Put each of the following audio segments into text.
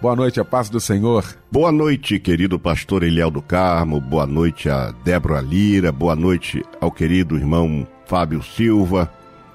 Boa noite, a paz do Senhor. Boa noite, querido pastor Eliel do Carmo. Boa noite a Débora Lira. Boa noite ao querido irmão Fábio Silva.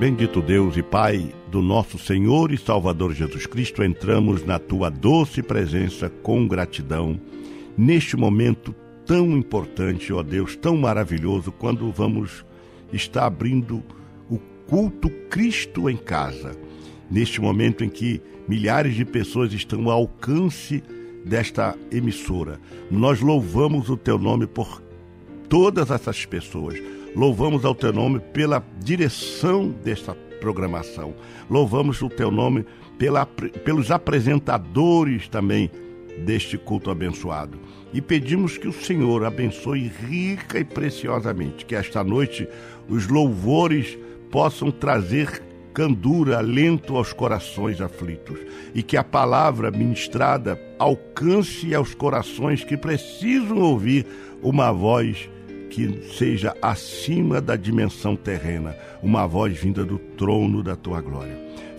Bendito Deus e Pai do nosso Senhor e Salvador Jesus Cristo, entramos na tua doce presença com gratidão neste momento tão importante, ó Deus, tão maravilhoso, quando vamos estar abrindo o culto Cristo em casa. Neste momento em que milhares de pessoas estão ao alcance desta emissora. Nós louvamos o teu nome por todas essas pessoas Louvamos ao teu nome pela direção desta programação. Louvamos o teu nome pela, pelos apresentadores também deste culto abençoado. E pedimos que o Senhor abençoe rica e preciosamente, que esta noite os louvores possam trazer candura, alento aos corações aflitos e que a palavra ministrada alcance aos corações que precisam ouvir uma voz que seja acima da dimensão terrena, uma voz vinda do trono da tua glória.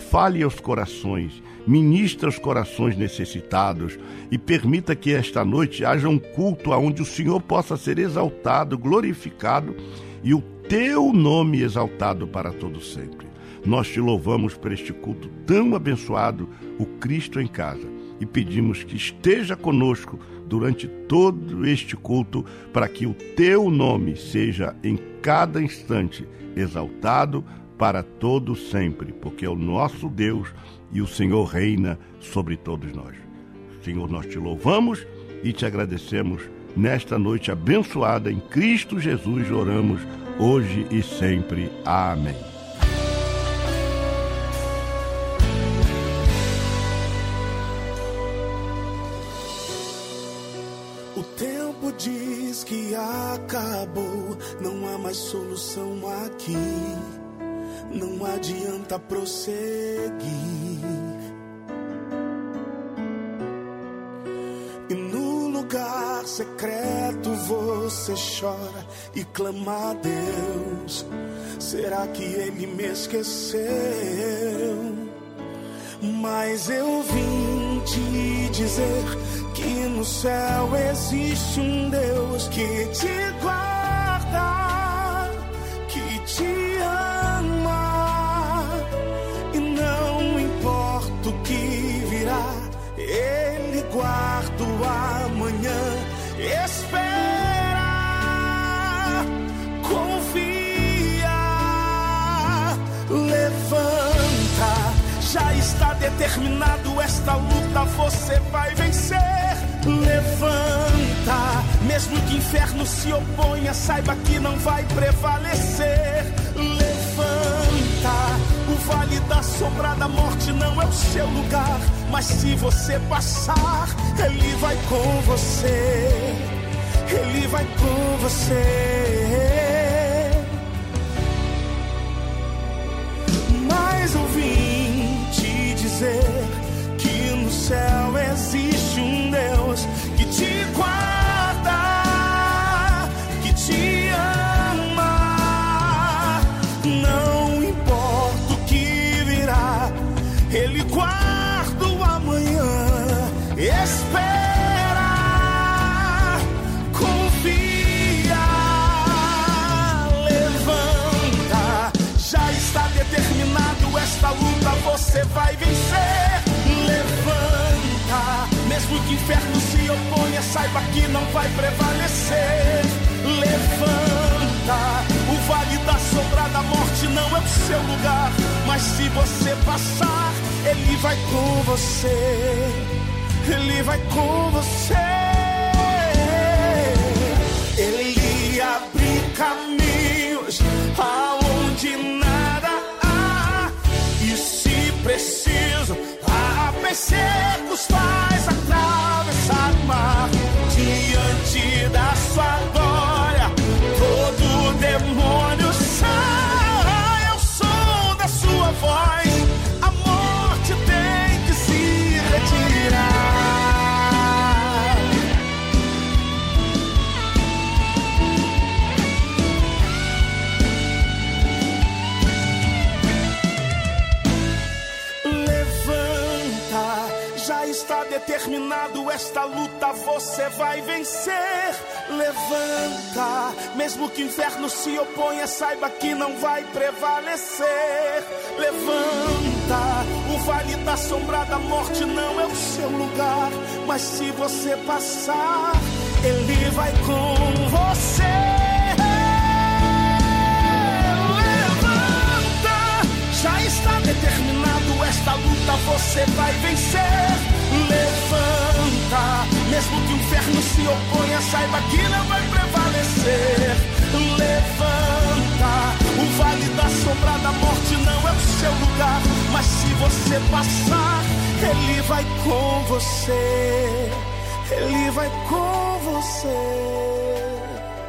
Fale aos corações, ministra os corações necessitados e permita que esta noite haja um culto aonde o Senhor possa ser exaltado, glorificado e o teu nome exaltado para todo sempre. Nós te louvamos por este culto tão abençoado, o Cristo em casa, e pedimos que esteja conosco durante todo este culto, para que o teu nome seja em cada instante exaltado para todo sempre, porque é o nosso Deus e o Senhor reina sobre todos nós. Senhor, nós te louvamos e te agradecemos nesta noite abençoada em Cristo Jesus, oramos hoje e sempre. Amém. Que acabou, não há mais solução aqui. Não adianta prosseguir. E no lugar secreto você chora e clama a Deus. Será que ele me esqueceu? Mas eu vim te dizer que no céu existe um Deus que te guarda, que te ama, e não importa o que virá, Ele guarda o amanhã. Espera, confia, levanta. Já está determinado esta luta, você vai vencer. Levanta, mesmo que o inferno se oponha, saiba que não vai prevalecer. Levanta vale da sombra da morte não é o seu lugar, mas se você passar, ele vai com você. Ele vai com você. Mas eu vim te dizer que no céu você vai vencer. Levanta, mesmo que o inferno se oponha, saiba que não vai prevalecer. Levanta, o vale da sombra da morte não é o seu lugar, mas se você passar, ele vai com você. Ele vai com você. A secos esta luta, você vai vencer. Levanta, mesmo que o inferno se oponha, saiba que não vai prevalecer. Levanta, o vale da sombra da morte não é o seu lugar, mas se você passar, ele vai com você. Já está determinado esta luta, você vai vencer. Mesmo que o inferno se oponha, saiba que não vai prevalecer. Levanta, o vale da sombra da morte não é o seu lugar, mas se você passar, ele vai com você. Ele vai com você.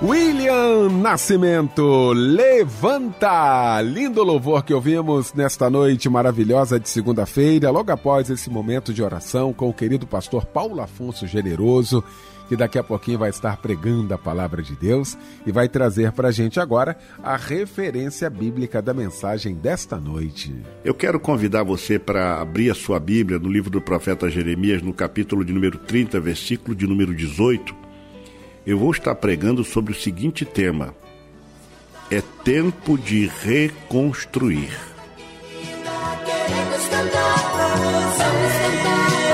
William Nascimento, levanta! Lindo louvor que ouvimos nesta noite maravilhosa de segunda-feira, logo após esse momento de oração com o querido pastor Paulo Afonso Generoso, que daqui a pouquinho vai estar pregando a palavra de Deus e vai trazer para a gente agora a referência bíblica da mensagem desta noite. Eu quero convidar você para abrir a sua Bíblia no livro do profeta Jeremias, no capítulo de número 30, versículo de número 18. Eu vou estar pregando sobre o seguinte tema: É tempo de reconstruir. Queremos cantar, vamos cantar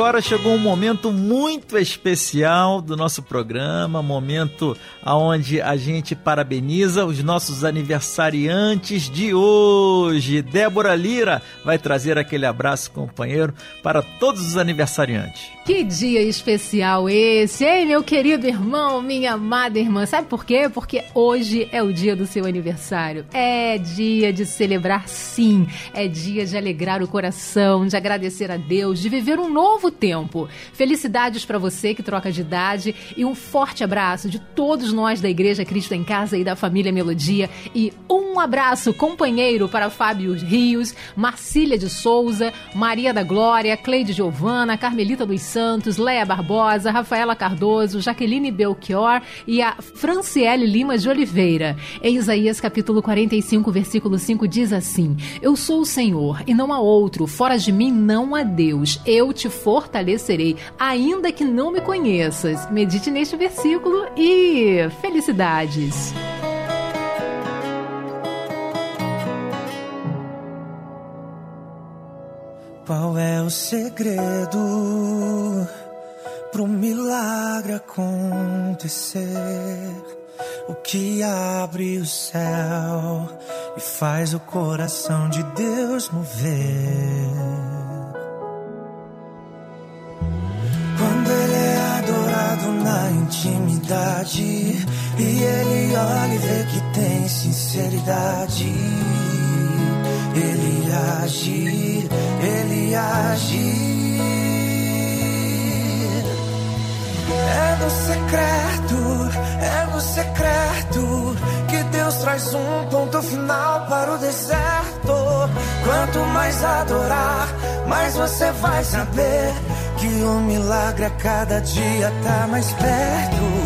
agora chegou um momento muito especial do nosso programa, momento onde a gente parabeniza os nossos aniversariantes de hoje. Débora Lira vai trazer aquele abraço companheiro para todos os aniversariantes. Que dia especial esse, hein, meu querido irmão, minha amada irmã? Sabe por quê? Porque hoje é o dia do seu aniversário. É dia de celebrar, sim. É dia de alegrar o coração, de agradecer a Deus, de viver um novo tempo. Felicidades para você que troca de idade e um forte abraço de todos nós da Igreja Cristo em Casa e da família Melodia. E um abraço companheiro para Fábio Rios, Marcília de Souza, Maria da Glória, Cleide Giovana, Carmelita dos Santos, Leia Barbosa, Rafaela Cardoso, Jaqueline Belchior e a Franciele Lima de Oliveira. Em Isaías capítulo 45, versículo 5 diz assim: Eu sou o Senhor e não há outro, fora de mim não há Deus. Eu te fortalecerei, ainda que não me conheças. Medite neste versículo e felicidades. Qual é o segredo pro milagre acontecer? O que abre o céu e faz o coração de Deus mover? Adorado na intimidade e ele olha e vê que tem sinceridade. Ele age, ele age. É no secreto, é no secreto que Deus traz um ponto final para o deserto. Quanto mais adorar, mais você vai saber que o milagre a cada dia tá mais perto.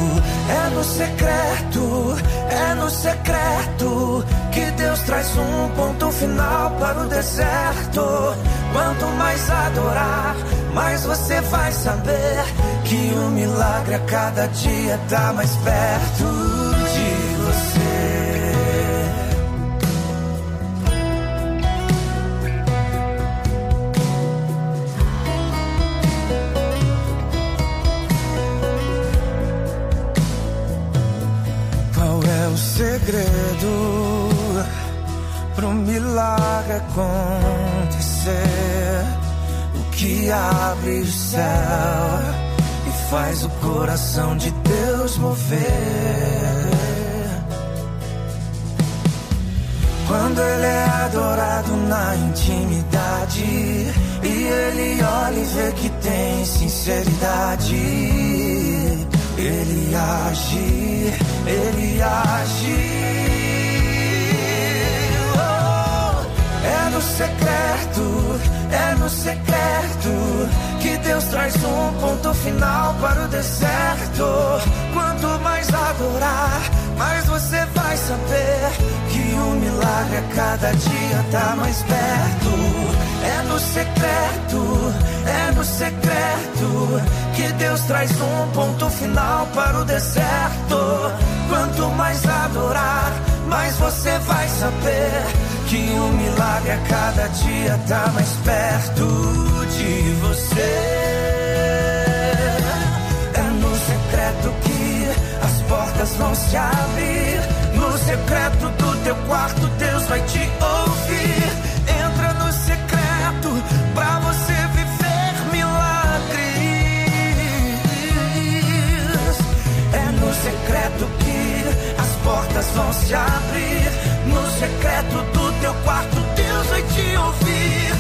É no secreto, é no secreto que Deus traz um ponto final para o deserto. Quanto mais adorar, mais você vai saber que o milagre a cada dia tá mais perto de você. Qual é o segredo pro milagre acontecer? O que abre o céu faz o coração de Deus mover? Quando ele é adorado na intimidade e ele olha e vê que tem sinceridade, ele age, ele age. Secreto, é no secreto que Deus traz um ponto final para o deserto. Quanto mais adorar, mais você vai saber que o milagre a cada dia tá mais perto. É no secreto, é no secreto que Deus traz um ponto final para o deserto. Quanto mais adorar, mais você vai saber que o milagre a cada dia tá mais perto de você. É no secreto que as portas vão se abrir. No secreto do teu quarto, Deus vai te ouvir. Portas vão se abrir. No secreto do teu quarto, Deus vai te ouvir.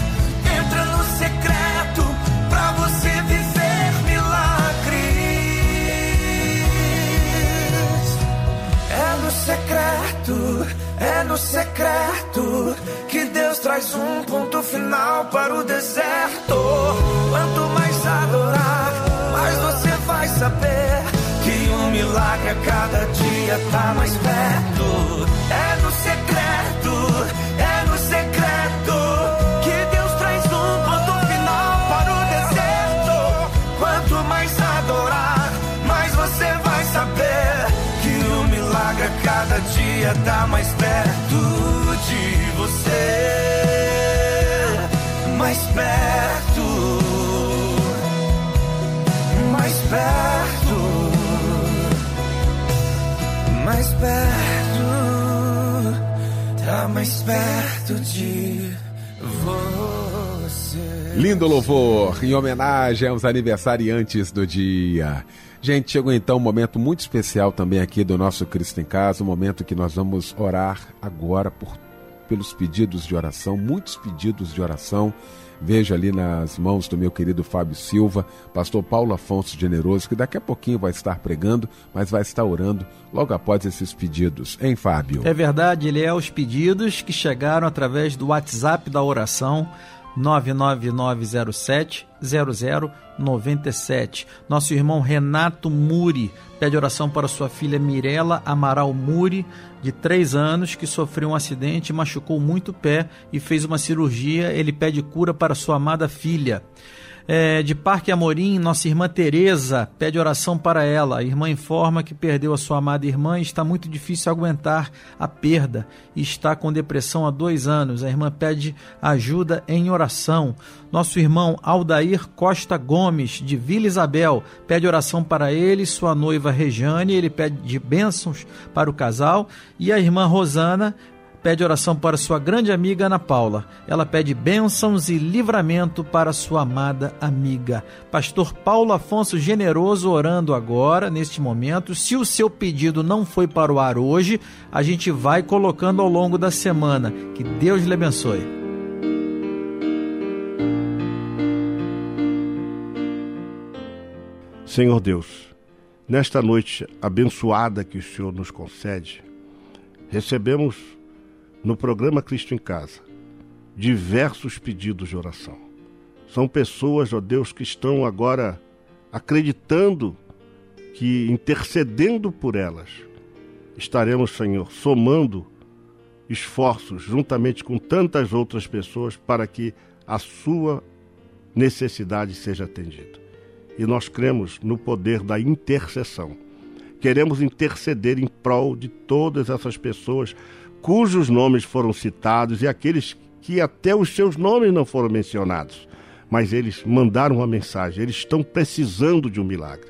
Entra no secreto pra você viver milagres. É no secreto, é no secreto que Deus traz um ponto final para o deserto. Quanto mais adorar, mais você vai saber milagre a cada dia tá mais perto. É no secreto, é no secreto que Deus traz um ponto final para o deserto. Quanto mais adorar, mais você vai saber que o milagre a cada dia tá mais perto de você. Mais perto, mais perto, perto, tá mais perto de você. Lindo louvor em homenagem aos aniversariantes do dia. Gente, chegou então um momento muito especial também aqui do nosso Cristo em Casa, um momento que nós vamos orar agora por, pelos pedidos de oração, muitos pedidos de oração. Vejo ali nas mãos do meu querido Fábio Silva, pastor Paulo Afonso Generoso, que daqui a pouquinho vai estar pregando, mas vai estar orando logo após esses pedidos. Hein, Fábio? É verdade, ele é os pedidos que chegaram através do WhatsApp da oração 99907 0097. Nosso irmão Renato Muri pede oração para sua filha Mirela Amaral Muri, de 3 anos, que sofreu um acidente, machucou muito o pé e fez uma cirurgia. Ele pede cura para sua amada filha. É, de Parque Amorim, nossa irmã Tereza pede oração para ela. A irmã informa que perdeu a sua amada irmã e está muito difícil aguentar a perda e está com depressão há dois anos. A irmã pede ajuda em oração. Nosso irmão Aldair Costa Gomes, de Vila Isabel, pede oração para ele sua noiva Rejane. Ele pede bênçãos para o casal. E a irmã Rosana pede oração para sua grande amiga Ana Paula. Ela pede bênçãos e livramento para sua amada amiga. Pastor Paulo Afonso Generoso orando agora, neste momento. Se o seu pedido não foi para o ar hoje, a gente vai colocando ao longo da semana. Que Deus lhe abençoe. Senhor Deus, nesta noite abençoada que o Senhor nos concede, recebemos no programa Cristo em Casa diversos pedidos de oração. São pessoas, ó Deus, que estão agora acreditando que intercedendo por elas, estaremos, Senhor, somando esforços juntamente com tantas outras pessoas para que a sua necessidade seja atendida. E nós cremos no poder da intercessão. Queremos interceder em prol de todas essas pessoas cujos nomes foram citados e aqueles que até os seus nomes não foram mencionados. Mas eles mandaram uma mensagem, eles estão precisando de um milagre.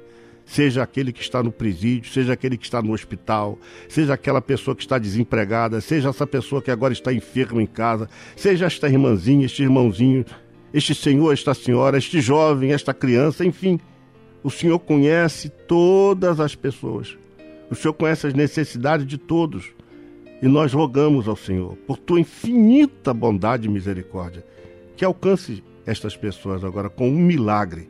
Seja aquele que está no presídio, seja aquele que está no hospital, seja aquela pessoa que está desempregada, seja essa pessoa que agora está enferma em casa, seja esta irmãzinha, este irmãozinho, este senhor, esta senhora, este jovem, esta criança, enfim. O Senhor conhece todas as pessoas. O Senhor conhece as necessidades de todos. E nós rogamos ao Senhor, por tua infinita bondade e misericórdia, que alcance estas pessoas agora com um milagre.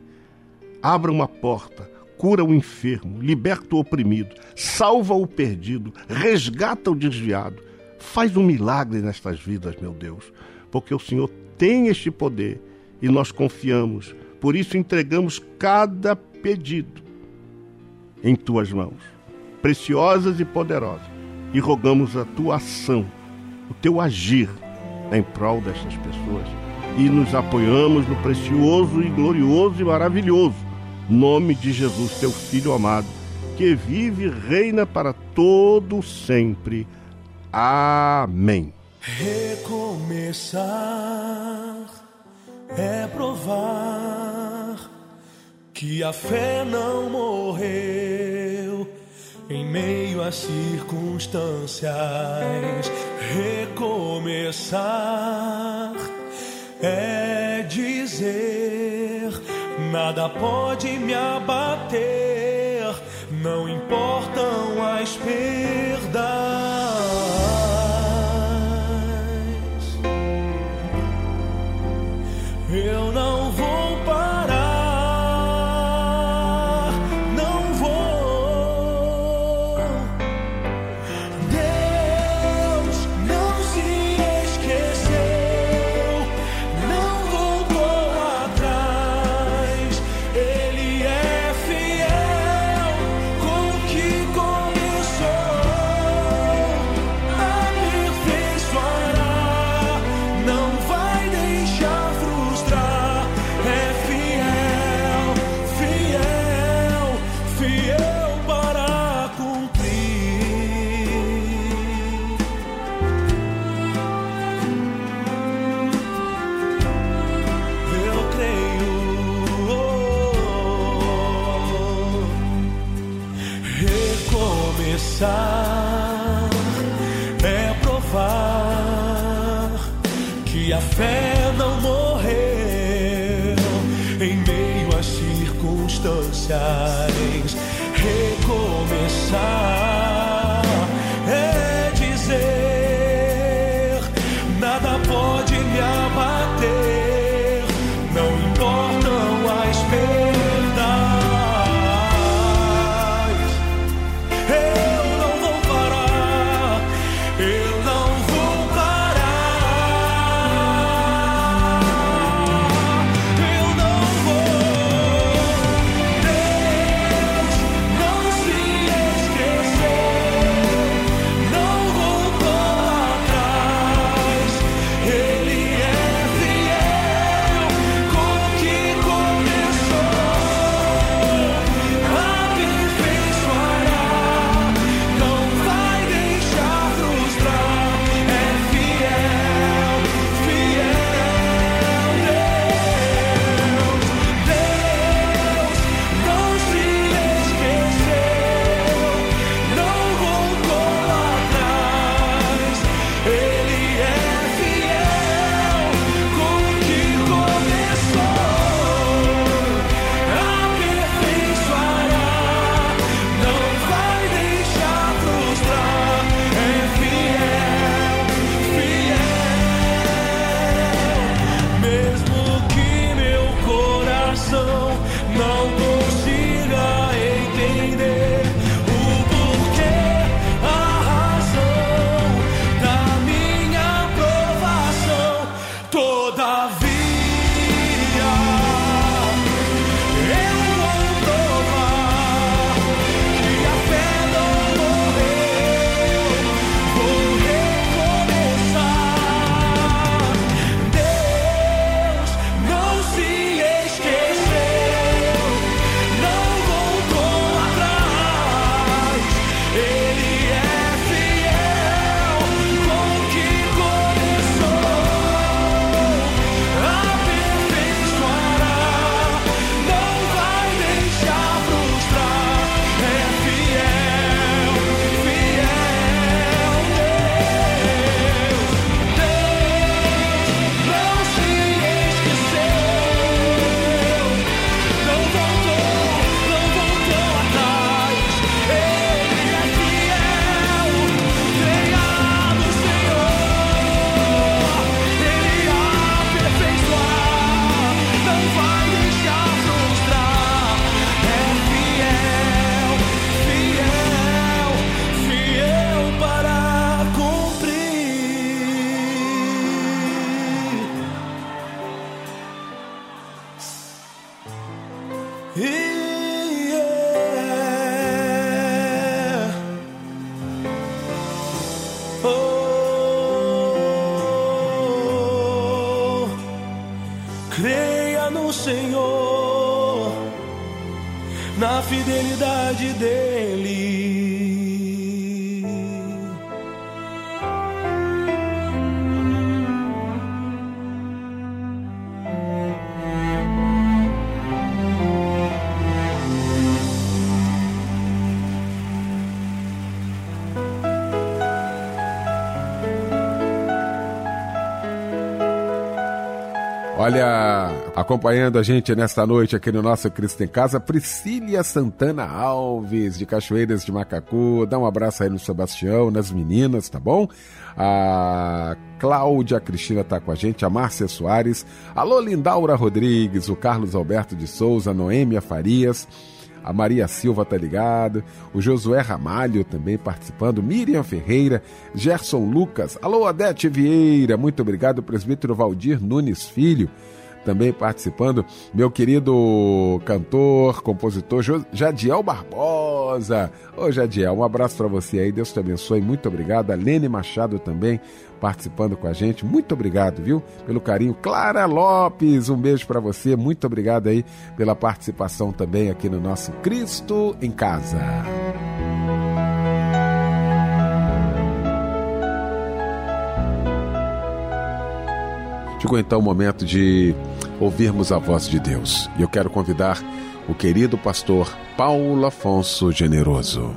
Abra uma porta, cura o enfermo, liberta o oprimido, salva o perdido, resgata o desviado. Faz um milagre nestas vidas, meu Deus, porque o Senhor tem este poder e nós confiamos. Por isso entregamos cada pedido em tuas mãos, preciosas e poderosas e rogamos a tua ação, o teu agir em prol destas pessoas e nos apoiamos no precioso e glorioso e maravilhoso nome de Jesus, teu Filho amado, que vive e reina para todo sempre. Amém. Recomeçar é provar que a fé não morreu em meio às circunstâncias, recomeçar é dizer: nada pode me abater, não importam as perdas. Senhor, na fidelidade dEle. Acompanhando a gente nesta noite aqui no nosso Cristo em Casa, Priscília Santana Alves, de Cachoeiras de Macacu. Dá um abraço aí no Sebastião, nas meninas, tá bom? A Cláudia Cristina tá com a gente, a Márcia Soares, alô Lindaura Rodrigues, o Carlos Alberto de Souza, Noêmia Farias. A Maria Silva tá ligado, o Josué Ramalho também participando, Miriam Ferreira, Gerson Lucas, alô Adete Vieira, muito obrigado, presbítero Valdir Nunes Filho, também participando, meu querido cantor, compositor Jadiel Barbosa. Ô Jadiel, um abraço para você aí, Deus te abençoe, muito obrigado. A Lene Machado também participando com a gente, muito obrigado, viu, pelo carinho. Clara Lopes, um beijo para você, muito obrigado aí pela participação também aqui no nosso Cristo em Casa. Chegou então o momento de ouvirmos a voz de Deus. E eu quero convidar o querido pastor Paulo Afonso Generoso.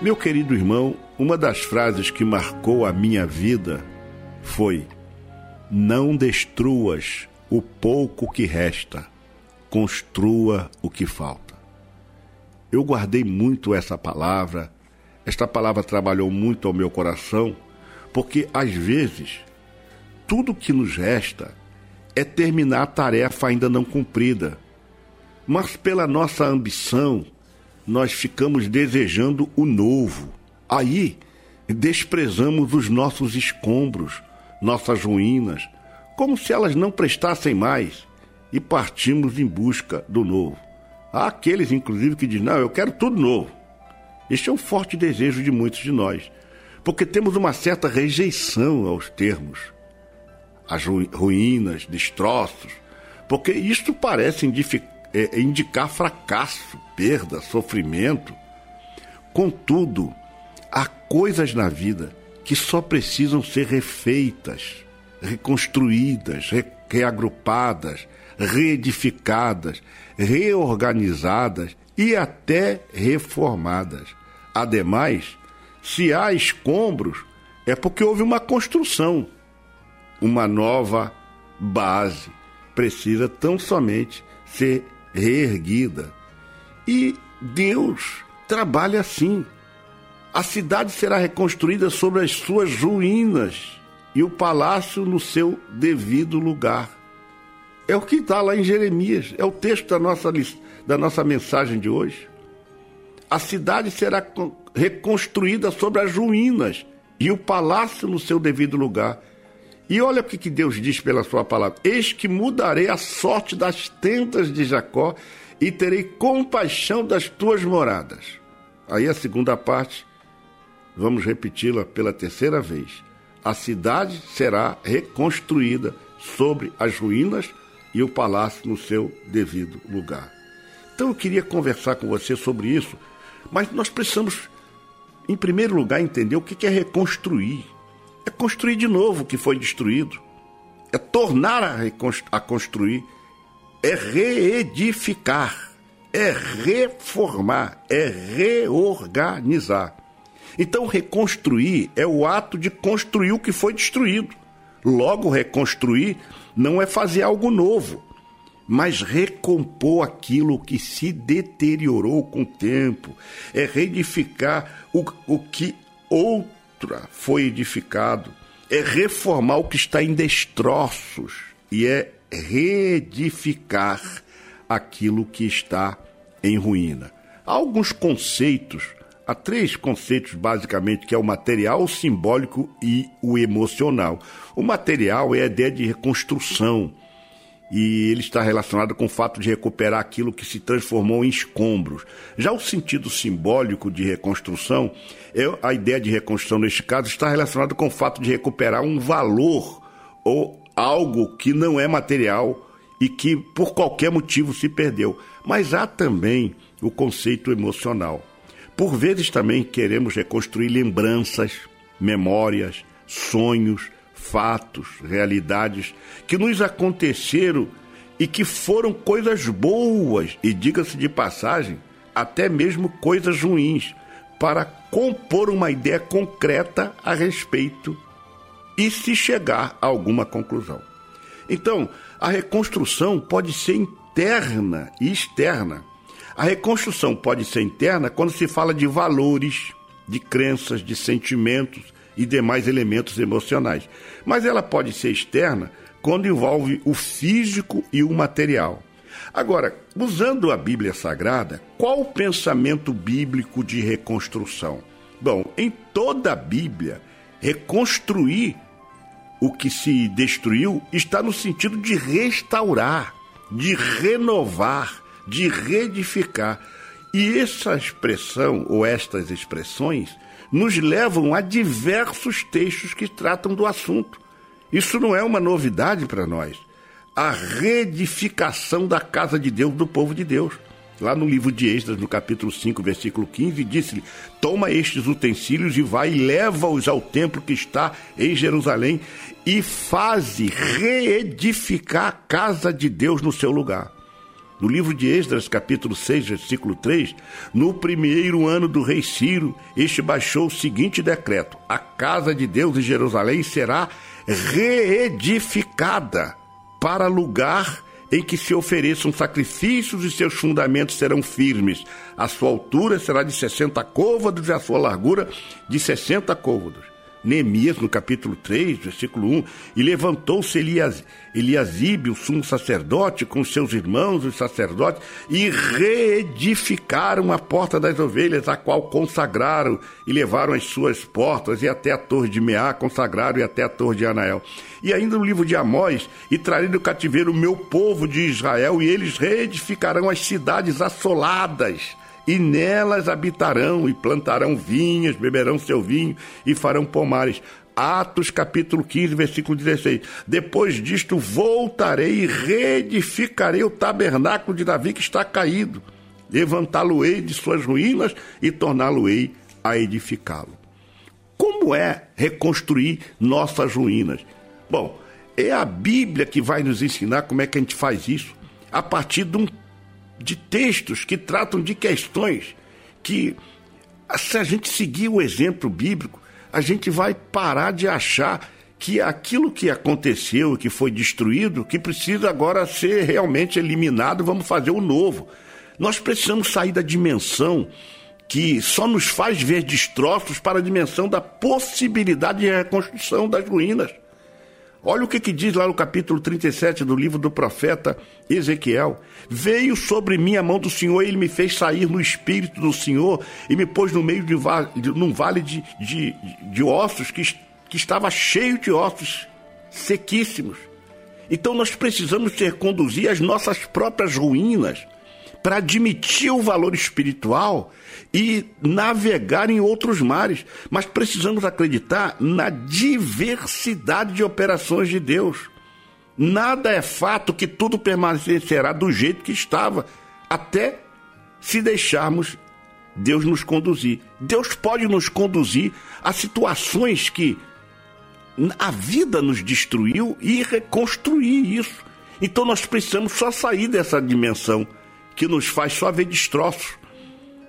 Meu querido irmão, uma das frases que marcou a minha vida foi: Não destruas o pouco que resta, construa o que falta. Eu guardei muito essa palavra, esta palavra trabalhou muito ao meu coração porque às vezes tudo que nos resta é terminar a tarefa ainda não cumprida. Mas pela nossa ambição, nós ficamos desejando o novo. Aí desprezamos os nossos escombros, nossas ruínas, como se elas não prestassem mais, e partimos em busca do novo. Há aqueles, inclusive, que dizem: Não, eu quero tudo novo. Este é um forte desejo de muitos de nós porque temos uma certa rejeição aos termos, às ruínas, destroços, porque isto parece é, indicar fracasso, perda, sofrimento. Contudo, há coisas na vida que só precisam ser refeitas, reconstruídas, reagrupadas, reedificadas, reorganizadas e até reformadas. Ademais, se há escombros, é porque houve uma construção, uma nova base precisa tão somente ser reerguida. E Deus trabalha assim. A cidade será reconstruída sobre as suas ruínas e o palácio no seu devido lugar. É o que está lá em Jeremias, é o texto da nossa, da nossa mensagem de hoje. A cidade será reconstruída sobre as ruínas e o palácio no seu devido lugar. E olha o que Deus diz pela sua palavra: Eis que mudarei a sorte das tendas de Jacó e terei compaixão das tuas moradas. Aí a segunda parte, vamos repeti-la pela terceira vez. A cidade será reconstruída sobre as ruínas e o palácio no seu devido lugar. Então eu queria conversar com você sobre isso, mas nós precisamos em primeiro lugar, entender o que é reconstruir. É construir de novo o que foi destruído. É tornar a, a construir. É reedificar. É reformar. É reorganizar. Então, reconstruir é o ato de construir o que foi destruído. Logo, reconstruir não é fazer algo novo, mas recompor aquilo que se deteriorou com o tempo, é reedificar o, o que outra foi edificado, é reformar o que está em destroços e é reedificar aquilo que está em ruína. Há alguns conceitos, há três conceitos basicamente, que é o material, o simbólico e o emocional. O material é a ideia de reconstrução, e ele está relacionado com o fato de recuperar aquilo que se transformou em escombros. Já o sentido simbólico de reconstrução, a ideia de reconstrução neste caso está relacionado com o fato de recuperar um valor ou algo que não é material e que por qualquer motivo se perdeu. Mas há também o conceito emocional. Por vezes também queremos reconstruir lembranças, memórias, sonhos, fatos, realidades que nos aconteceram e que foram coisas boas e, diga-se de passagem, até mesmo coisas ruins, para compor uma ideia concreta a respeito e se chegar a alguma conclusão. Então, a reconstrução pode ser interna e externa. A reconstrução pode ser interna quando se fala de valores, de crenças, de sentimentos e demais elementos emocionais. Mas ela pode ser externa quando envolve o físico e o material. Agora, usando a Bíblia Sagrada, qual o pensamento bíblico de reconstrução? Bom, em toda a Bíblia, reconstruir o que se destruiu está no sentido de restaurar, de renovar, de reedificar. E essa expressão, ou estas expressões, nos levam a diversos textos que tratam do assunto. Isso não é uma novidade para nós. A reedificação da casa de Deus, do povo de Deus. Lá no livro de Êxodo, no capítulo 5, versículo 15, disse-lhe: Toma estes utensílios e vai e leva-os ao templo que está em Jerusalém e faze reedificar a casa de Deus no seu lugar. No livro de Esdras, capítulo 6, versículo 3, no primeiro ano do rei Ciro, este baixou o seguinte decreto: A casa de Deus em Jerusalém será reedificada para lugar em que se ofereçam sacrifícios e seus fundamentos serão firmes. A sua altura será de 60 côvados e a sua largura de 60 côvados. Neemias, no capítulo 3, versículo 1, e levantou-se Elias, Eliasibe, o sumo sacerdote, com seus irmãos, os sacerdotes, e reedificaram a porta das ovelhas, a qual consagraram, e levaram as suas portas, e até a torre de Meá consagraram, e até a torre de Anael. E ainda no livro de Amós, e trarei do cativeiro o meu povo de Israel, e eles reedificarão as cidades assoladas, e nelas habitarão, e plantarão vinhas, beberão seu vinho, e farão pomares. Atos capítulo 15, versículo 16. Depois disto voltarei e reedificarei o tabernáculo de Davi que está caído. Levantá-lo-ei de suas ruínas e torná-lo-ei a edificá-lo. Como é reconstruir nossas ruínas? Bom, é a Bíblia que vai nos ensinar como é que a gente faz isso, a partir de, um, de textos que tratam de questões que, se a gente seguir o exemplo bíblico, a gente vai parar de achar que aquilo que aconteceu, que foi destruído, que precisa agora ser realmente eliminado, vamos fazer o novo. Nós precisamos sair da dimensão que só nos faz ver destroços para a dimensão da possibilidade de reconstrução das ruínas. Olha o que, que, diz lá no capítulo 37 do livro do profeta Ezequiel. Veio sobre mim a mão do Senhor e ele me fez sair no espírito do Senhor e me pôs no meio de, de num vale de, de, de ossos que, que estava cheio de ossos sequíssimos. Então nós precisamos ser conduzir às nossas próprias ruínas para admitir o valor espiritual e navegar em outros mares. Mas precisamos acreditar na diversidade de operações de Deus. Nada é fato que tudo permanecerá do jeito que estava, até se deixarmos Deus nos conduzir. Deus pode nos conduzir a situações que a vida nos destruiu e reconstruir isso. Então nós precisamos só sair dessa dimensão que nos faz só ver destroços.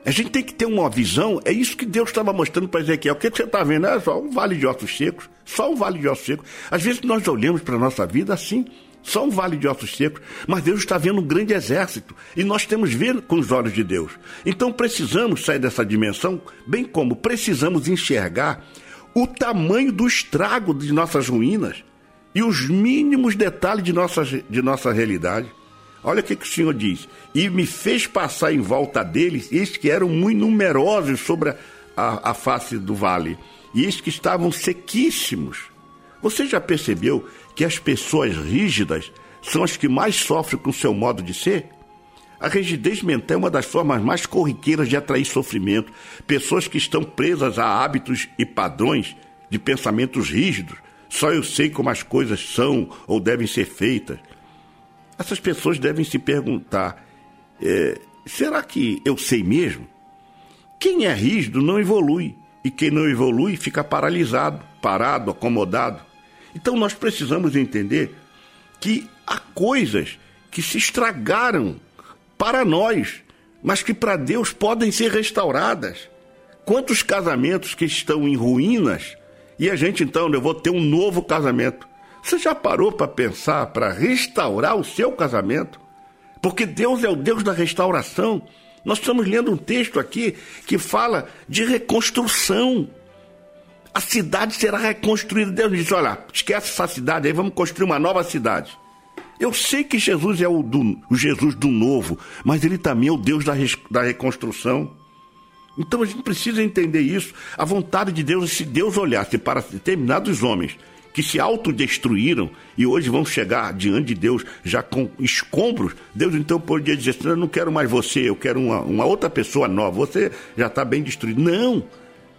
A gente tem que ter uma visão, é isso que Deus estava mostrando para Ezequiel. O que você está vendo é só um vale de ossos secos, só um vale de ossos secos. Às vezes nós olhamos para a nossa vida assim, só um vale de ossos secos, mas Deus está vendo um grande exército e nós temos ver com os olhos de Deus. Então precisamos sair dessa dimensão, bem como precisamos enxergar o tamanho do estrago de nossas ruínas e os mínimos detalhes de nossa, de nossa realidade. Olha o que, que o Senhor diz. E me fez passar em volta deles, estes que eram muito numerosos sobre a, a face do vale, e estes que estavam sequíssimos. Você já percebeu que as pessoas rígidas são as que mais sofrem com seu modo de ser? A rigidez mental é uma das formas mais corriqueiras de atrair sofrimento. Pessoas que estão presas a hábitos e padrões de pensamentos rígidos. Só eu sei como as coisas são ou devem ser feitas. Essas pessoas devem se perguntar: é, será que eu sei mesmo? Quem é rígido não evolui, e quem não evolui fica paralisado, parado, acomodado. Então nós precisamos entender que há coisas que se estragaram para nós, mas que para Deus podem ser restauradas. Quantos casamentos que estão em ruínas e a gente então, eu vou ter um novo casamento. Você já parou para pensar para restaurar o seu casamento? Porque Deus é o Deus da restauração. Nós estamos lendo um texto aqui que fala de reconstrução. A cidade será reconstruída. Deus diz: olha, esquece essa cidade aí, vamos construir uma nova cidade. Eu sei que Jesus é o, do, o Jesus do novo, mas ele também é o Deus da, da reconstrução. Então a gente precisa entender isso. A vontade de Deus, se Deus olhasse para determinados homens que se autodestruíram e hoje vão chegar diante de Deus já com escombros, Deus então poderia dizer assim, eu não quero mais você, eu quero uma, uma outra pessoa nova, você já está bem destruído. Não!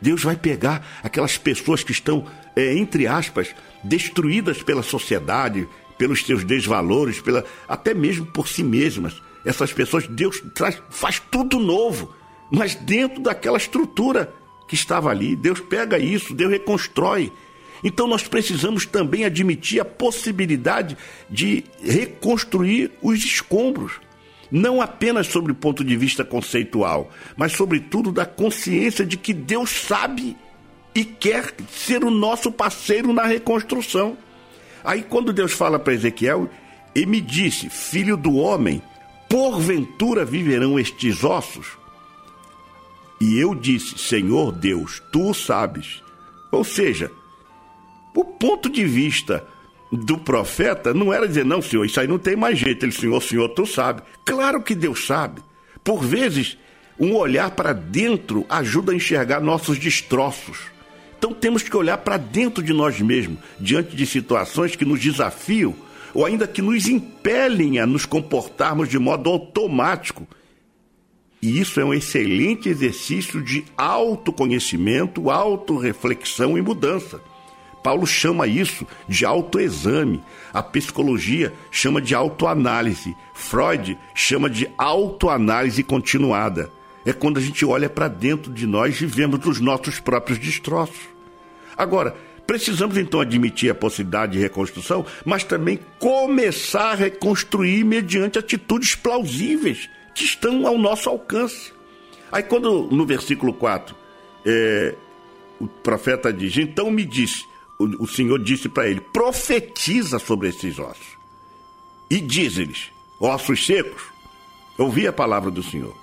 Deus vai pegar aquelas pessoas que estão, é, entre aspas, destruídas pela sociedade, pelos seus desvalores, pela, até mesmo por si mesmas. Essas pessoas, Deus traz, faz tudo novo mas dentro daquela estrutura que estava ali. Deus pega isso, Deus reconstrói. Então nós precisamos também admitir a possibilidade de reconstruir os escombros. Não apenas sobre o ponto de vista conceitual, mas sobretudo da consciência de que Deus sabe e quer ser o nosso parceiro na reconstrução. Aí quando Deus fala para Ezequiel, e me disse: Filho do homem, porventura viverão estes ossos? E eu disse: Senhor Deus, tu sabes. Ou seja, o ponto de vista do profeta não era dizer, não, senhor, isso aí não tem mais jeito. Ele, senhor, senhor, tu sabe. Claro que Deus sabe. Por vezes, um olhar para dentro ajuda a enxergar nossos destroços. Então temos que olhar para dentro de nós mesmos, diante de situações que nos desafiam ou ainda que nos impelem a nos comportarmos de modo automático e isso é um excelente exercício de autoconhecimento, autorreflexão e mudança. Paulo chama isso de autoexame, a psicologia chama de autoanálise, Freud chama de autoanálise continuada. É quando a gente olha para dentro de nós e vemos os nossos próprios destroços. Agora, precisamos então admitir a possibilidade de reconstrução, mas também começar a reconstruir mediante atitudes plausíveis que estão ao nosso alcance. Aí, quando no versículo 4, é, o profeta diz: Então me disse, o, o Senhor disse para ele: profetiza sobre esses ossos. E diz-lhes: ossos secos, ouvi a palavra do Senhor.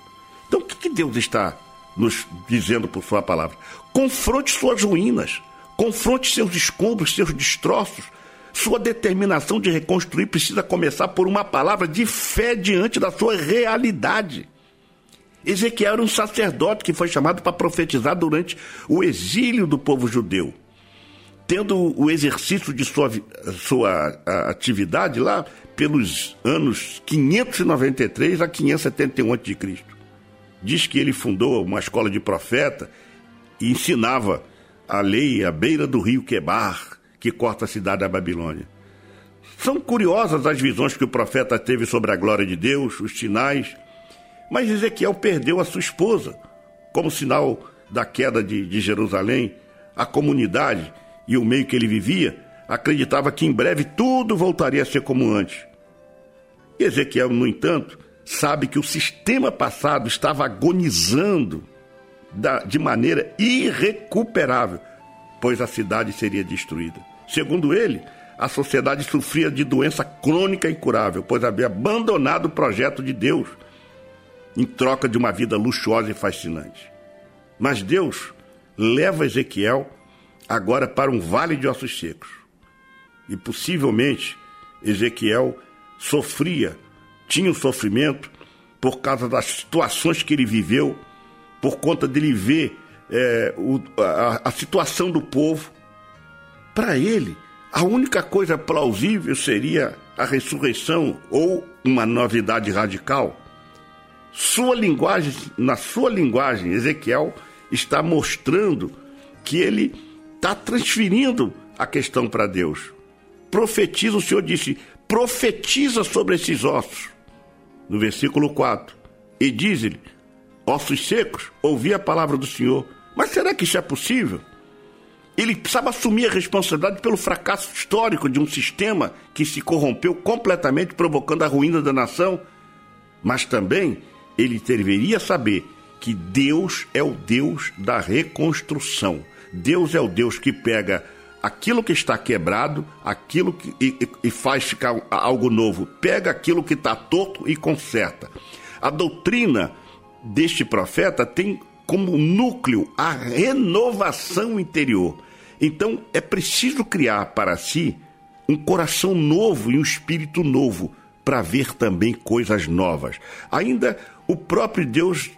Então, o que, que Deus está nos dizendo por Sua palavra? Confronte suas ruínas, confronte seus escombros, seus destroços, sua determinação de reconstruir precisa começar por uma palavra de fé diante da sua realidade. Ezequiel era um sacerdote que foi chamado para profetizar durante o exílio do povo judeu. Tendo o exercício de sua, sua atividade lá pelos anos 593 a 571 a.C. Diz que ele fundou uma escola de profeta e ensinava a lei à beira do rio Quebar, que corta a cidade da Babilônia. São curiosas as visões que o profeta teve sobre a glória de Deus, os sinais, mas Ezequiel perdeu a sua esposa. Como sinal da queda de, de Jerusalém, a comunidade e o meio que ele vivia acreditava que em breve tudo voltaria a ser como antes. Ezequiel, no entanto, sabe que o sistema passado estava agonizando de maneira irrecuperável, pois a cidade seria destruída. Segundo ele, a sociedade sofria de doença crônica incurável, pois havia abandonado o projeto de Deus em troca de uma vida luxuosa e fascinante. Mas Deus leva Ezequiel agora para um vale de ossos secos. E possivelmente Ezequiel sofria, tinha um sofrimento por causa das situações que ele viveu, por conta dele ver é, o, a, a situação do povo, para ele, A única coisa plausível seria a ressurreição ou uma novidade radical. Sua linguagem, na sua linguagem, Ezequiel está mostrando que ele está transferindo a questão para Deus. Profetiza, o Senhor disse, profetiza sobre esses ossos. No versículo 4. E diz-lhe, ossos secos, ouvi a palavra do Senhor. Mas será que isso é possível? Ele precisava assumir a responsabilidade pelo fracasso histórico de um sistema que se corrompeu completamente, provocando a ruína da nação. Mas também ele deveria saber que Deus é o Deus da reconstrução. Deus é o Deus que pega aquilo que está quebrado, aquilo que e, e faz ficar algo novo. Pega aquilo que está torto e conserta. A doutrina deste profeta tem como núcleo a renovação interior. Então é preciso criar para si um coração novo e um espírito novo para ver também coisas novas. Ainda o próprio Deus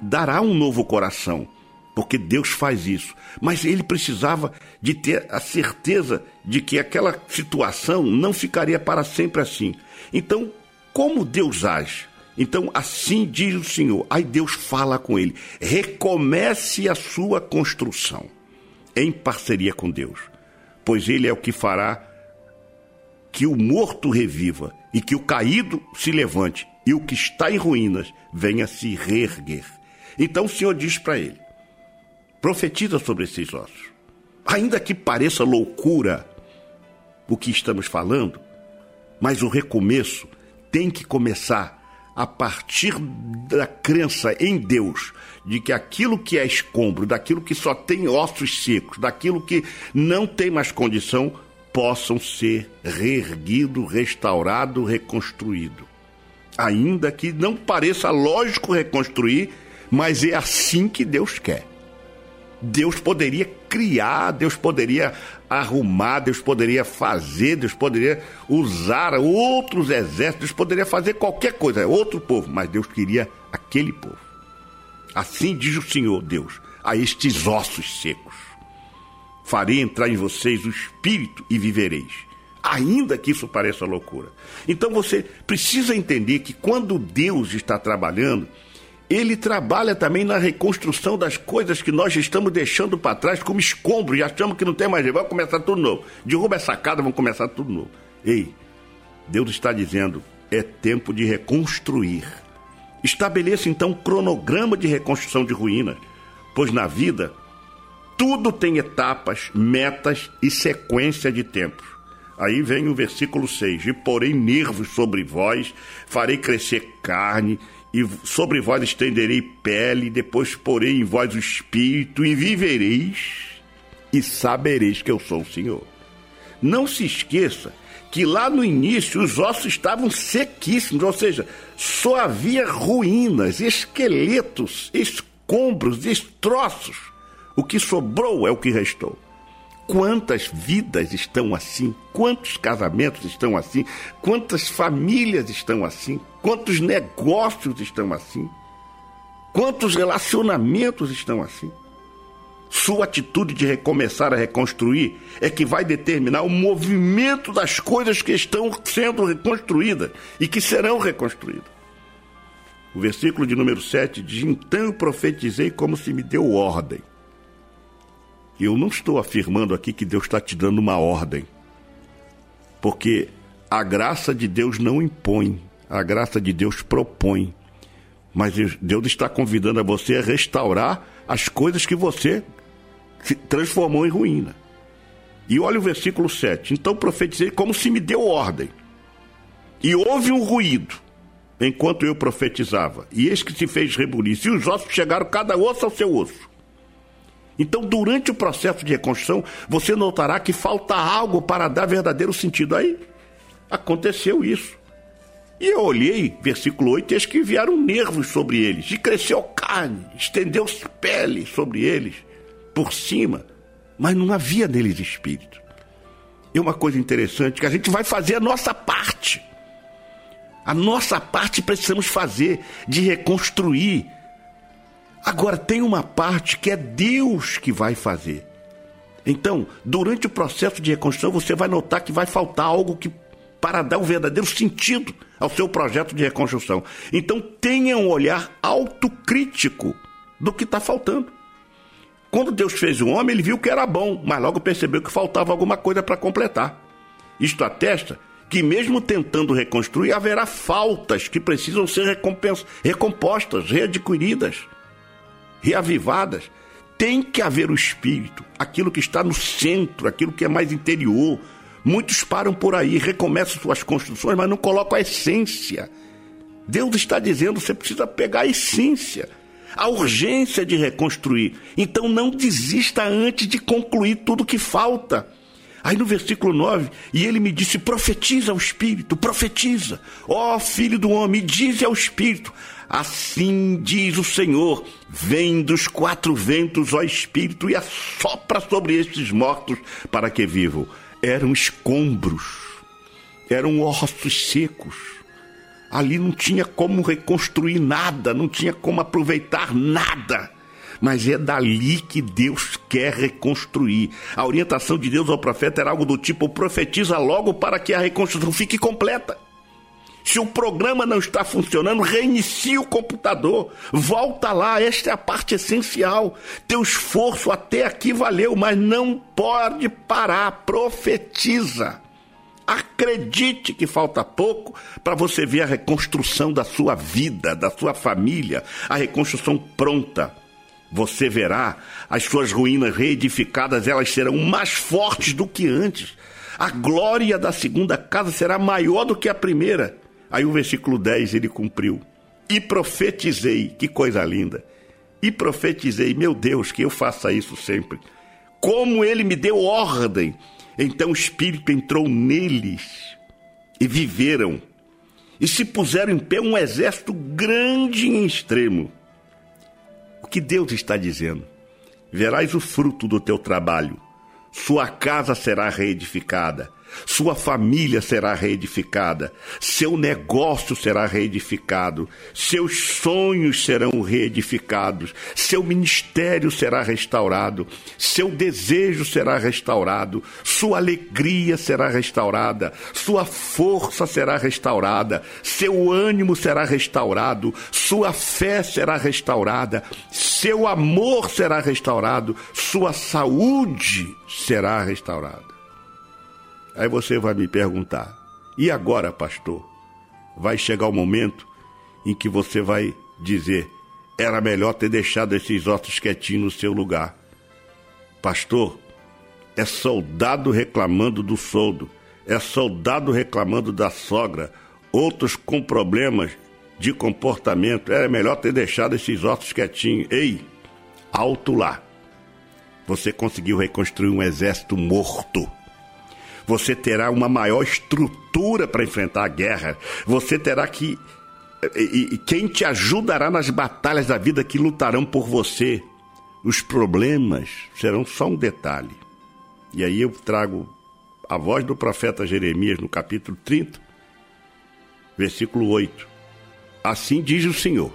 dará um novo coração, porque Deus faz isso. Mas ele precisava de ter a certeza de que aquela situação não ficaria para sempre assim. Então, como Deus age? Então, assim diz o Senhor. Aí Deus fala com ele: recomece a sua construção em parceria com Deus, pois Ele é o que fará que o morto reviva e que o caído se levante e o que está em ruínas venha se reerguer. Então o Senhor diz para ele: profetiza sobre esses ossos. Ainda que pareça loucura o que estamos falando, mas o recomeço tem que começar a partir da crença em Deus, de que aquilo que é escombro, daquilo que só tem ossos secos, daquilo que não tem mais condição, possam ser reerguido, restaurado, reconstruído. Ainda que não pareça lógico reconstruir, mas é assim que Deus quer. Deus poderia criar, Deus poderia arrumar, Deus poderia fazer, Deus poderia usar outros exércitos, Deus poderia fazer qualquer coisa, é outro povo, mas Deus queria aquele povo. Assim diz o Senhor Deus a estes ossos secos: Farei entrar em vocês o espírito e vivereis. Ainda que isso pareça loucura. Então você precisa entender que quando Deus está trabalhando, ele trabalha também na reconstrução das coisas que nós estamos deixando para trás como escombro e achamos que não tem mais jeito. Vamos começar tudo novo. Derruba essa casa, vamos começar tudo novo. Ei, Deus está dizendo: é tempo de reconstruir. Estabeleça então um cronograma de reconstrução de ruínas, pois na vida tudo tem etapas, metas e sequência de tempos. Aí vem o versículo 6: E porém nervos sobre vós, farei crescer carne e sobre vós estenderei pele, depois porei em vós o espírito, e vivereis, e sabereis que eu sou o Senhor. Não se esqueça que lá no início os ossos estavam sequíssimos, ou seja, só havia ruínas, esqueletos, escombros, destroços. O que sobrou é o que restou. Quantas vidas estão assim? Quantos casamentos estão assim? Quantas famílias estão assim? Quantos negócios estão assim? Quantos relacionamentos estão assim? Sua atitude de recomeçar a reconstruir é que vai determinar o movimento das coisas que estão sendo reconstruídas e que serão reconstruídas. O versículo de número 7 diz: Então profetizei como se me deu ordem. Eu não estou afirmando aqui que Deus está te dando uma ordem, porque a graça de Deus não impõe, a graça de Deus propõe. Mas Deus está convidando a você a restaurar as coisas que você transformou em ruína. E olha o versículo 7. Então profetizei como se me deu ordem. E houve um ruído enquanto eu profetizava. E eis que se fez rebuliço. E os ossos chegaram cada osso ao seu osso. Então, durante o processo de reconstrução, você notará que falta algo para dar verdadeiro sentido. Aí aconteceu isso. E eu olhei, versículo 8, eis que vieram nervos sobre eles, e cresceu carne, estendeu-se pele sobre eles, por cima, mas não havia neles espírito. E uma coisa interessante, que a gente vai fazer a nossa parte. A nossa parte precisamos fazer de reconstruir Agora, tem uma parte que é Deus que vai fazer. Então, durante o processo de reconstrução, você vai notar que vai faltar algo que para dar um verdadeiro sentido ao seu projeto de reconstrução. Então, tenha um olhar autocrítico do que está faltando. Quando Deus fez o homem, ele viu que era bom, mas logo percebeu que faltava alguma coisa para completar. Isto atesta que, mesmo tentando reconstruir, haverá faltas que precisam ser recompostas, readquiridas, reavivadas. Tem que haver o espírito, aquilo que está no centro, aquilo que é mais interior. Muitos param por aí, recomeçam suas construções, mas não colocam a essência. Deus está dizendo: você precisa pegar a essência a urgência de reconstruir. Então não desista antes de concluir tudo que falta. Aí no versículo 9, e ele me disse: profetiza ao Espírito, profetiza, ó filho do homem, dize ao Espírito, assim diz o Senhor: vem dos quatro ventos, ó Espírito, e assopra sobre estes mortos para que vivam. Eram escombros, eram ossos secos Ali não tinha como reconstruir nada, não tinha como aproveitar nada. Mas é dali que Deus quer reconstruir. A orientação de Deus ao profeta era algo do tipo: profetiza logo para que a reconstrução fique completa. Se o programa não está funcionando, reinicie o computador. Volta lá, esta é a parte essencial. Teu esforço até aqui valeu, mas não pode parar. Profetiza. Acredite que falta pouco para você ver a reconstrução da sua vida, da sua família, a reconstrução pronta. Você verá as suas ruínas reedificadas, elas serão mais fortes do que antes. A glória da segunda casa será maior do que a primeira. Aí o versículo 10 ele cumpriu. E profetizei, que coisa linda. E profetizei, meu Deus, que eu faça isso sempre. Como ele me deu ordem então o Espírito entrou neles e viveram, e se puseram em pé um exército grande em extremo. O que Deus está dizendo? Verás o fruto do teu trabalho, sua casa será reedificada, sua família será reedificada, seu negócio será reedificado, seus sonhos serão reedificados, seu ministério será restaurado, seu desejo será restaurado, sua alegria será restaurada, sua força será restaurada, seu ânimo será restaurado, sua fé será restaurada, seu amor será restaurado, sua saúde será restaurada. Aí você vai me perguntar: e agora, pastor? Vai chegar o momento em que você vai dizer: era melhor ter deixado esses ossos quietinhos no seu lugar. Pastor, é soldado reclamando do soldo, é soldado reclamando da sogra, outros com problemas de comportamento. Era melhor ter deixado esses ossos quietinhos. Ei, alto lá. Você conseguiu reconstruir um exército morto você terá uma maior estrutura para enfrentar a guerra, você terá que. E, e quem te ajudará nas batalhas da vida que lutarão por você. Os problemas serão só um detalhe. E aí eu trago a voz do profeta Jeremias no capítulo 30, versículo 8. Assim diz o Senhor: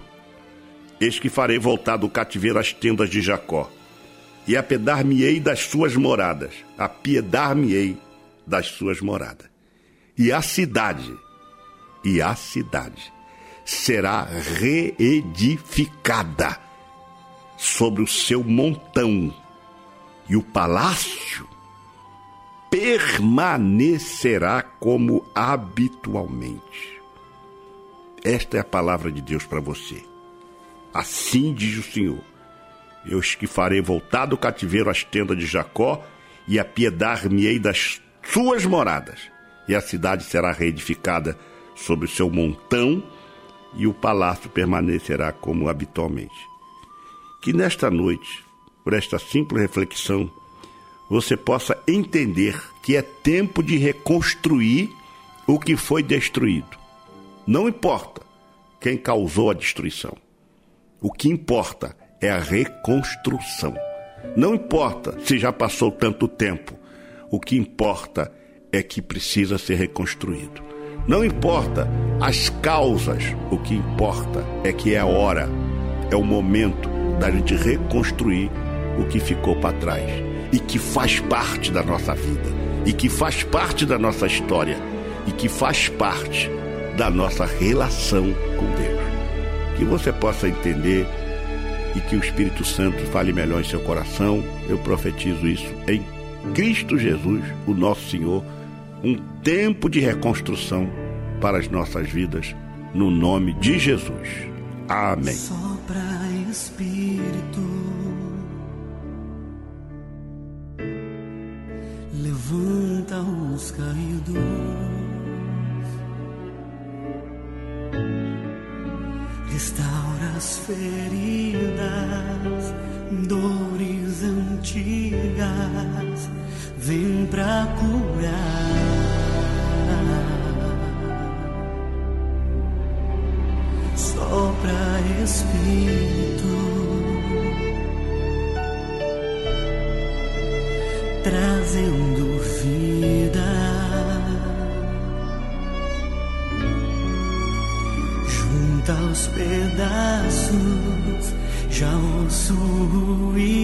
Eis que farei voltar do cativeiro as tendas de Jacó, e apedar-me-ei das suas moradas, apiedar-me-ei das suas moradas. E a cidade, e a cidade será reedificada sobre o seu montão, e o palácio permanecerá como habitualmente. Esta é a palavra de Deus para você. Assim diz o Senhor: Eu que farei voltar do cativeiro as tendas de Jacó e apiedar-me-ei das suas moradas, e a cidade será reedificada sobre o seu montão, e o palácio permanecerá como habitualmente. Que nesta noite, por esta simples reflexão, você possa entender que é tempo de reconstruir o que foi destruído. Não importa quem causou a destruição. O que importa é a reconstrução. Não importa se já passou tanto tempo. O que importa é que precisa ser reconstruído. Não importa as causas, o que importa é que é a hora, é o momento da gente reconstruir o que ficou para trás. e que faz parte da nossa vida, e que faz parte da nossa história, e que faz parte da nossa relação com Deus. Que você possa entender e que o Espírito Santo fale melhor em seu coração. Eu profetizo isso em Cristo Jesus, o nosso Senhor, um tempo de reconstrução para as nossas vidas, no nome de Jesus. Amém. Sopra Espírito, levanta os caídos, restaura as feridas, dores antigas, vem pra curar. sopra Espírito, trazendo vida. Junta os pedaços, já ouço ruído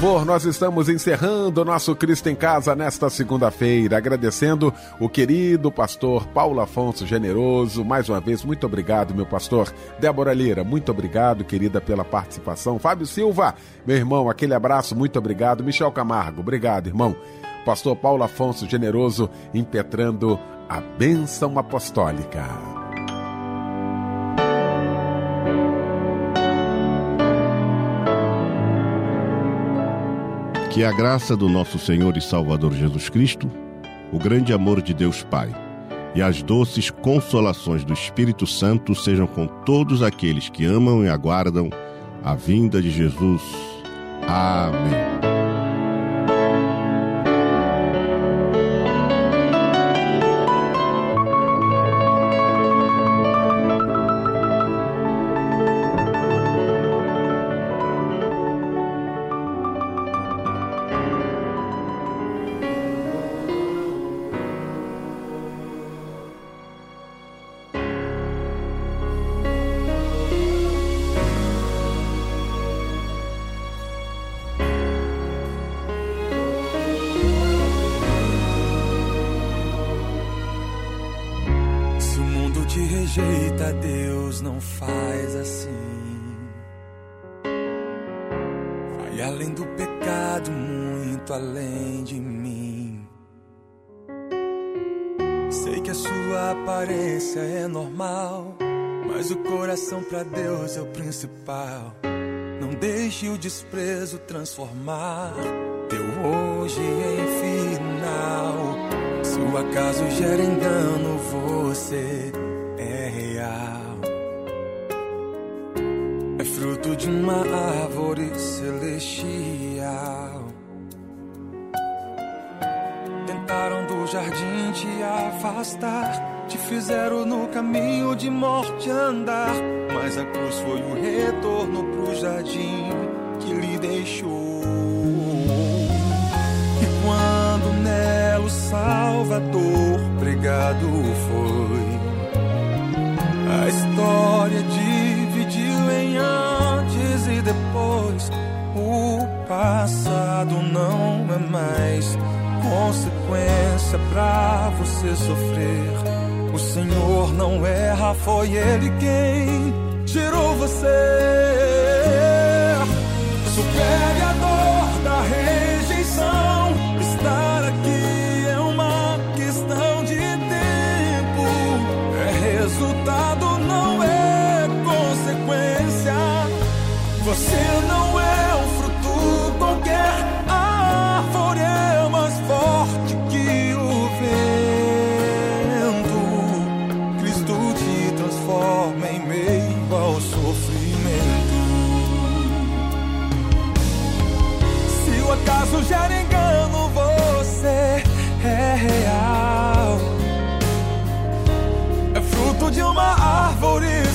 louvor, nós estamos encerrando o nosso Cristo em Casa nesta segunda-feira, agradecendo o querido pastor Paulo Afonso Generoso. Mais uma vez, muito obrigado, meu pastor. Débora Lira, muito obrigado, querida, pela participação. Fábio Silva, meu irmão, aquele abraço, muito obrigado. Michel Camargo, obrigado, irmão. Pastor Paulo Afonso Generoso impetrando a bênção apostólica. Que a graça do nosso Senhor e Salvador Jesus Cristo, o grande amor de Deus Pai e as doces consolações do Espírito Santo sejam com todos aqueles que amam e aguardam a vinda de Jesus. Amém. Passado não é mais consequência pra você sofrer. O Senhor não erra, foi Ele quem gerou você. Supere a dor da rejeição.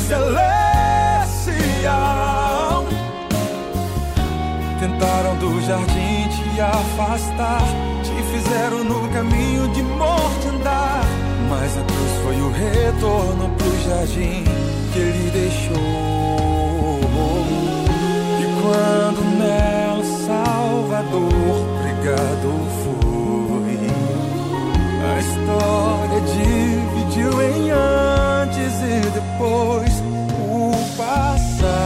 Celestial. Tentaram do jardim te afastar, te fizeram no caminho de morte andar. Mas a cruz foi o retorno pro jardim que ele deixou. E quando nela Salvador pregado foi. A história dividiu em antes e depois.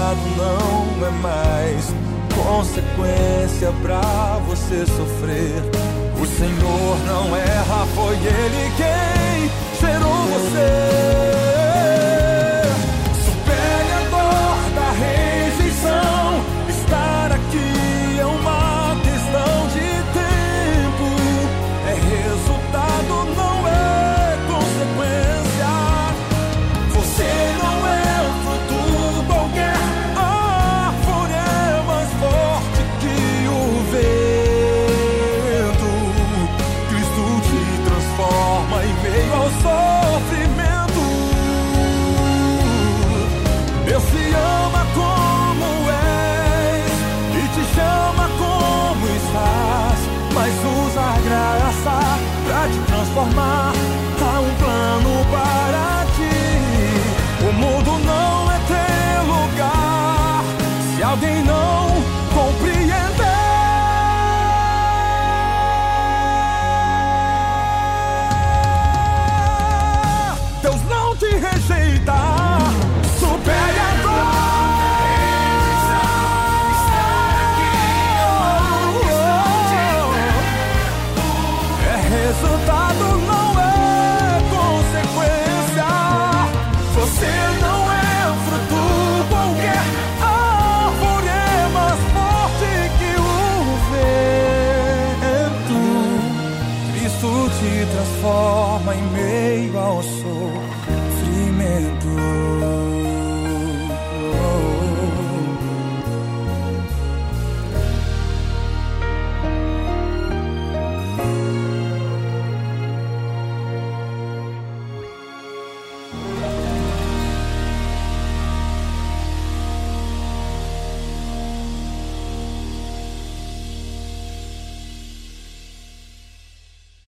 Passado não é mais consequência pra você sofrer. O Senhor não erra, foi Ele quem gerou você.